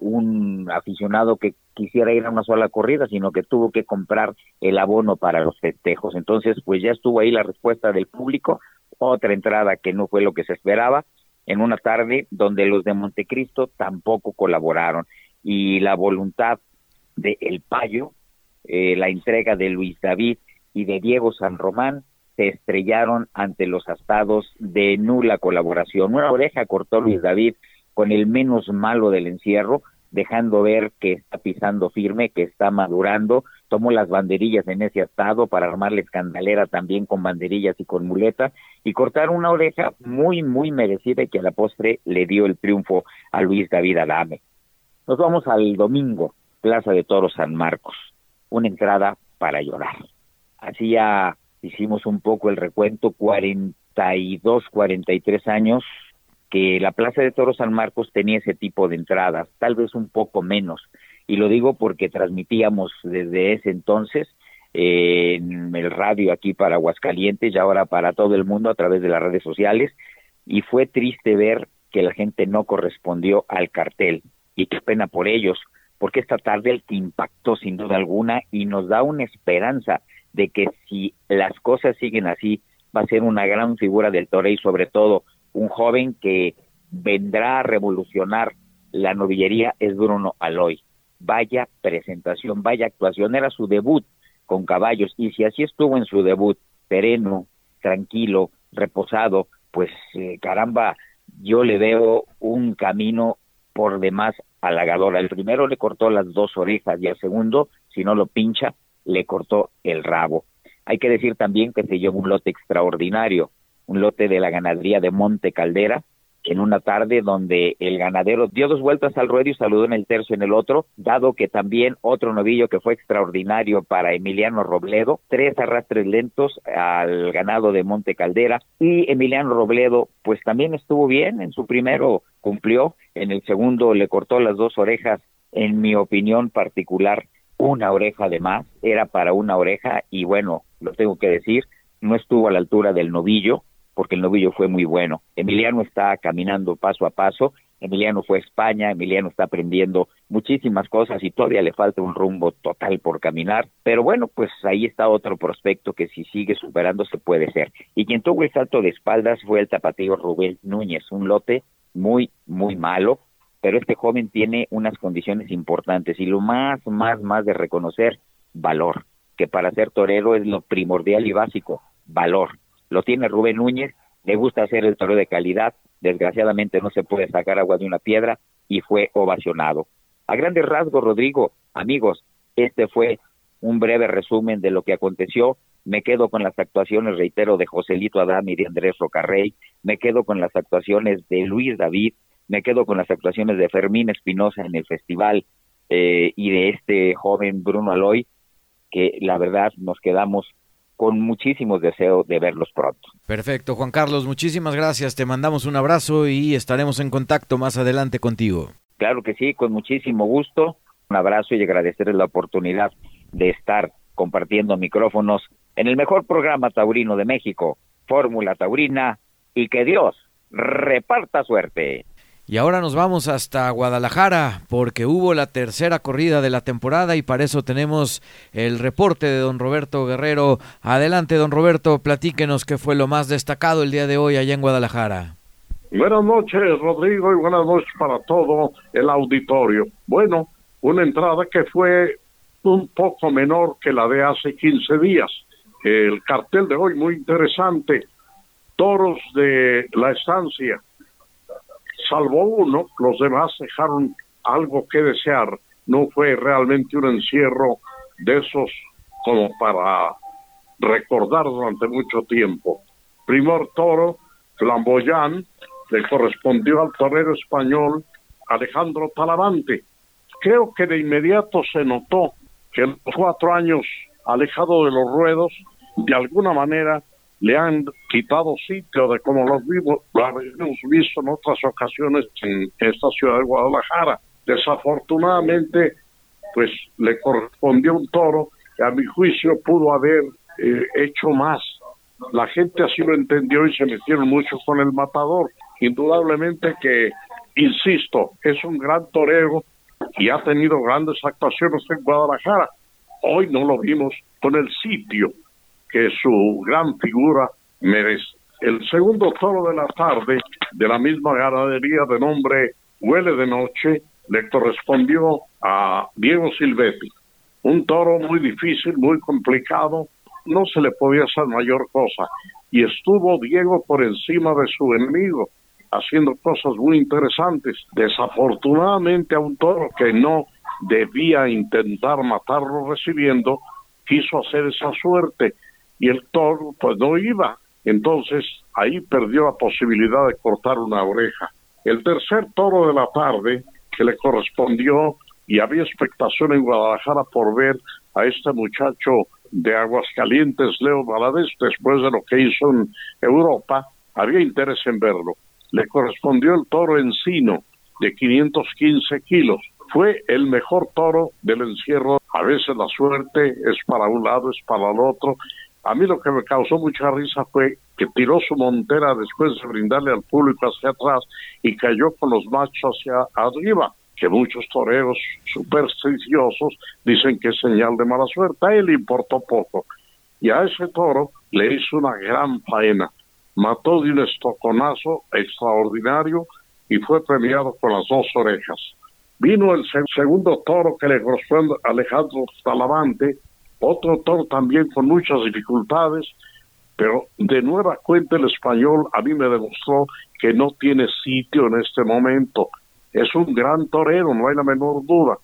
un aficionado que quisiera ir a una sola corrida, sino que tuvo que comprar el abono para los festejos. Entonces, pues ya estuvo ahí la respuesta del público, otra entrada que no fue lo que se esperaba, en una tarde donde los de Montecristo tampoco colaboraron. Y la voluntad de El Payo, eh, la entrega de Luis David y de Diego San Román se estrellaron ante los astados de nula colaboración. Una oreja cortó Luis David con el menos malo del encierro, dejando ver que está pisando firme, que está madurando, tomó las banderillas en ese estado para armarle escandalera también con banderillas y con muleta y cortar una oreja muy, muy merecida y que a la postre le dio el triunfo a Luis David Adame. Nos vamos al domingo, Plaza de Toros San Marcos, una entrada para llorar. Así ya hicimos un poco el recuento, 42, 43 años que la Plaza de Toros San Marcos tenía ese tipo de entradas, tal vez un poco menos. Y lo digo porque transmitíamos desde ese entonces eh, en el radio aquí para Aguascalientes y ahora para todo el mundo a través de las redes sociales. Y fue triste ver que la gente no correspondió al cartel. Y qué pena por ellos, porque esta tarde el que impactó sin duda alguna y nos da una esperanza de que si las cosas siguen así, va a ser una gran figura del toreo y sobre todo un joven que vendrá a revolucionar la novillería es Bruno Aloy. Vaya presentación, vaya actuación, era su debut con caballos y si así estuvo en su debut, sereno, tranquilo, reposado, pues eh, caramba, yo le veo un camino por demás halagador. El primero le cortó las dos orejas y al segundo, si no lo pincha, le cortó el rabo. Hay que decir también que se llevó un lote extraordinario un lote de la ganadería de Monte Caldera, en una tarde donde el ganadero dio dos vueltas al ruedo y saludó en el tercio en el otro, dado que también otro novillo que fue extraordinario para Emiliano Robledo, tres arrastres lentos al ganado de Monte Caldera y Emiliano Robledo pues también estuvo bien, en su primero cumplió, en el segundo le cortó las dos orejas, en mi opinión particular una oreja de más, era para una oreja y bueno, lo tengo que decir, no estuvo a la altura del novillo, porque el novillo fue muy bueno. Emiliano está caminando paso a paso, Emiliano fue a España, Emiliano está aprendiendo muchísimas cosas y todavía le falta un rumbo total por caminar, pero bueno, pues ahí está otro prospecto que si sigue superándose puede ser. Y quien tuvo el salto de espaldas fue el tapatío Rubén Núñez, un lote muy, muy malo, pero este joven tiene unas condiciones importantes y lo más, más, más de reconocer, valor, que para ser torero es lo primordial y básico, valor. Lo tiene Rubén Núñez, le gusta hacer el torero de calidad, desgraciadamente no se puede sacar agua de una piedra y fue ovacionado. A grandes rasgos, Rodrigo, amigos, este fue un breve resumen de lo que aconteció. Me quedo con las actuaciones, reitero, de Joselito Adán y de Andrés Rocarrey. Me quedo con las actuaciones de Luis David. Me quedo con las actuaciones de Fermín Espinosa en el festival eh, y de este joven Bruno Aloy, que la verdad nos quedamos con muchísimos deseos de verlos pronto. Perfecto, Juan Carlos, muchísimas gracias. Te mandamos un abrazo y estaremos en contacto más adelante contigo. Claro que sí, con muchísimo gusto. Un abrazo y agradecerles la oportunidad de estar compartiendo micrófonos en el mejor programa taurino de México, Fórmula Taurina, y que Dios reparta suerte. Y ahora nos vamos hasta Guadalajara porque hubo la tercera corrida de la temporada y para eso tenemos el reporte de don Roberto Guerrero. Adelante, don Roberto, platíquenos qué fue lo más destacado el día de hoy allá en Guadalajara. Buenas noches, Rodrigo, y buenas noches para todo el auditorio. Bueno, una entrada que fue un poco menor que la de hace 15 días. El cartel de hoy muy interesante. Toros de la estancia salvo uno, los demás dejaron algo que desear. No fue realmente un encierro de esos como para recordar durante mucho tiempo. Primer toro, Flamboyán, le correspondió al torero español Alejandro Talavante. Creo que de inmediato se notó que en los cuatro años alejado de los ruedos, de alguna manera le han quitado sitio de como los vimos, lo habíamos visto en otras ocasiones en esta ciudad de Guadalajara. Desafortunadamente, pues le correspondió un toro que a mi juicio pudo haber eh, hecho más. La gente así lo entendió y se metieron mucho con el matador. Indudablemente que, insisto, es un gran torero y ha tenido grandes actuaciones en Guadalajara. Hoy no lo vimos con el sitio que su gran figura merece. El segundo toro de la tarde de la misma ganadería de nombre Huele de Noche le correspondió a Diego Silvetti. Un toro muy difícil, muy complicado, no se le podía hacer mayor cosa. Y estuvo Diego por encima de su enemigo, haciendo cosas muy interesantes. Desafortunadamente a un toro que no debía intentar matarlo recibiendo, quiso hacer esa suerte y el toro pues no iba. Entonces ahí perdió la posibilidad de cortar una oreja. El tercer toro de la tarde que le correspondió y había expectación en Guadalajara por ver a este muchacho de Aguascalientes, Leo Valadez, después de lo que hizo en Europa, había interés en verlo. Le correspondió el toro encino de 515 kilos. Fue el mejor toro del encierro. A veces la suerte es para un lado, es para el otro, a mí lo que me causó mucha risa fue que tiró su montera después de brindarle al público hacia atrás y cayó con los machos hacia arriba, que muchos toreros supersticiosos dicen que es señal de mala suerte. A él le importó poco. Y a ese toro le hizo una gran faena. Mató de un estoconazo extraordinario y fue premiado con las dos orejas. Vino el segundo toro que le corresponde Alejandro Talavante, otro toro también con muchas dificultades, pero de nueva cuenta el español a mí me demostró que no tiene sitio en este momento. Es un gran torero, no hay la menor duda,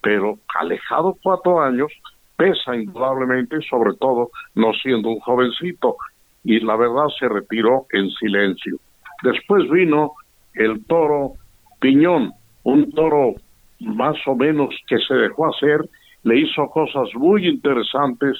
pero alejado cuatro años, pesa indudablemente, sobre todo no siendo un jovencito, y la verdad se retiró en silencio. Después vino el toro Piñón, un toro más o menos que se dejó hacer le hizo cosas muy interesantes.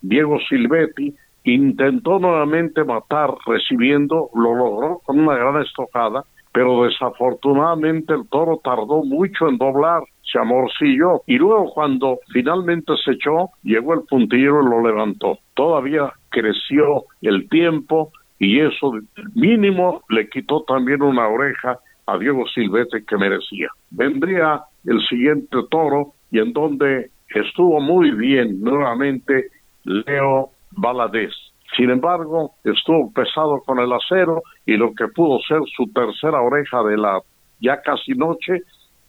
Diego Silvetti intentó nuevamente matar recibiendo, lo logró con una gran estocada, pero desafortunadamente el toro tardó mucho en doblar, se amorcilló y luego cuando finalmente se echó, llegó el puntillero y lo levantó. Todavía creció el tiempo y eso mínimo le quitó también una oreja a Diego Silvete que merecía. Vendría el siguiente toro y en donde estuvo muy bien nuevamente Leo Valadez. Sin embargo, estuvo pesado con el acero y lo que pudo ser su tercera oreja de la ya casi noche,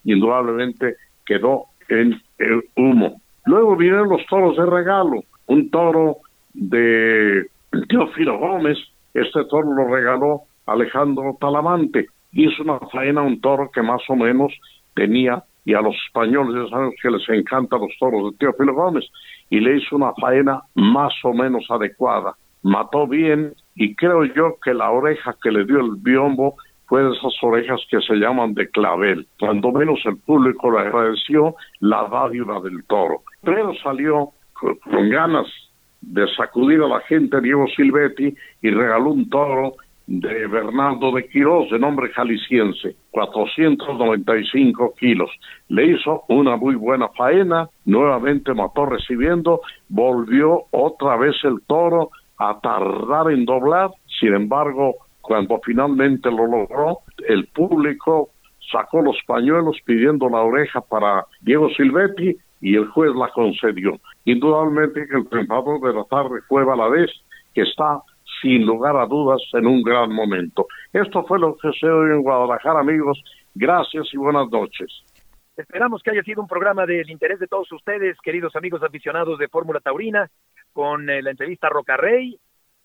indudablemente quedó en el humo. Luego vinieron los toros de regalo, un toro de Teófilo Gómez, este toro lo regaló Alejandro Talamante, hizo una faena un toro que más o menos tenía, y a los españoles ya saben que les encantan los toros de Teófilo Gómez, y le hizo una faena más o menos adecuada. Mató bien y creo yo que la oreja que le dio el biombo fue de esas orejas que se llaman de clavel. Cuando menos el público le agradeció la dádiva del toro. Pero salió con, ganas de sacudir a la gente Diego Silvetti y regaló un toro de Bernardo de Quirós, de nombre jalisciense, 495 kilos. Le hizo una muy buena faena, nuevamente mató recibiendo, volvió otra vez el toro a tardar en doblar, sin embargo, cuando finalmente lo logró, el público sacó los pañuelos pidiendo la oreja para Diego Silvetti y el juez la concedió. Indudablemente que el triunfador de la tarde fue Valadez, que está sin lugar a dudas en un gran momento. Esto fue lo que se hoy en Guadalajara, amigos. Gracias y buenas noches. Esperamos que haya sido un programa del interés de todos ustedes, queridos amigos aficionados de Fórmula Taurina, con eh, la entrevista a Roca Rey,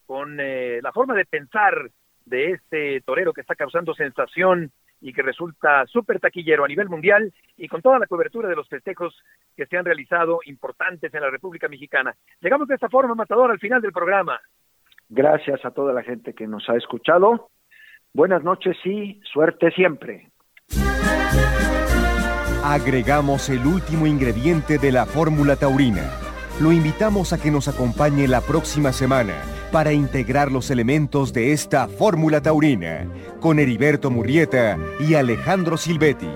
con eh, la forma de pensar de este torero que está causando sensación y que resulta súper taquillero a nivel mundial y con toda la cobertura de los festejos que se han realizado importantes en la República Mexicana. Llegamos de esta forma, Matador, al final del programa. Gracias a toda la gente que nos ha escuchado. Buenas noches y suerte siempre. Agregamos el último ingrediente de la fórmula taurina. Lo invitamos a que nos acompañe la próxima semana para integrar los elementos de esta fórmula taurina con Heriberto Murrieta y Alejandro Silvetti.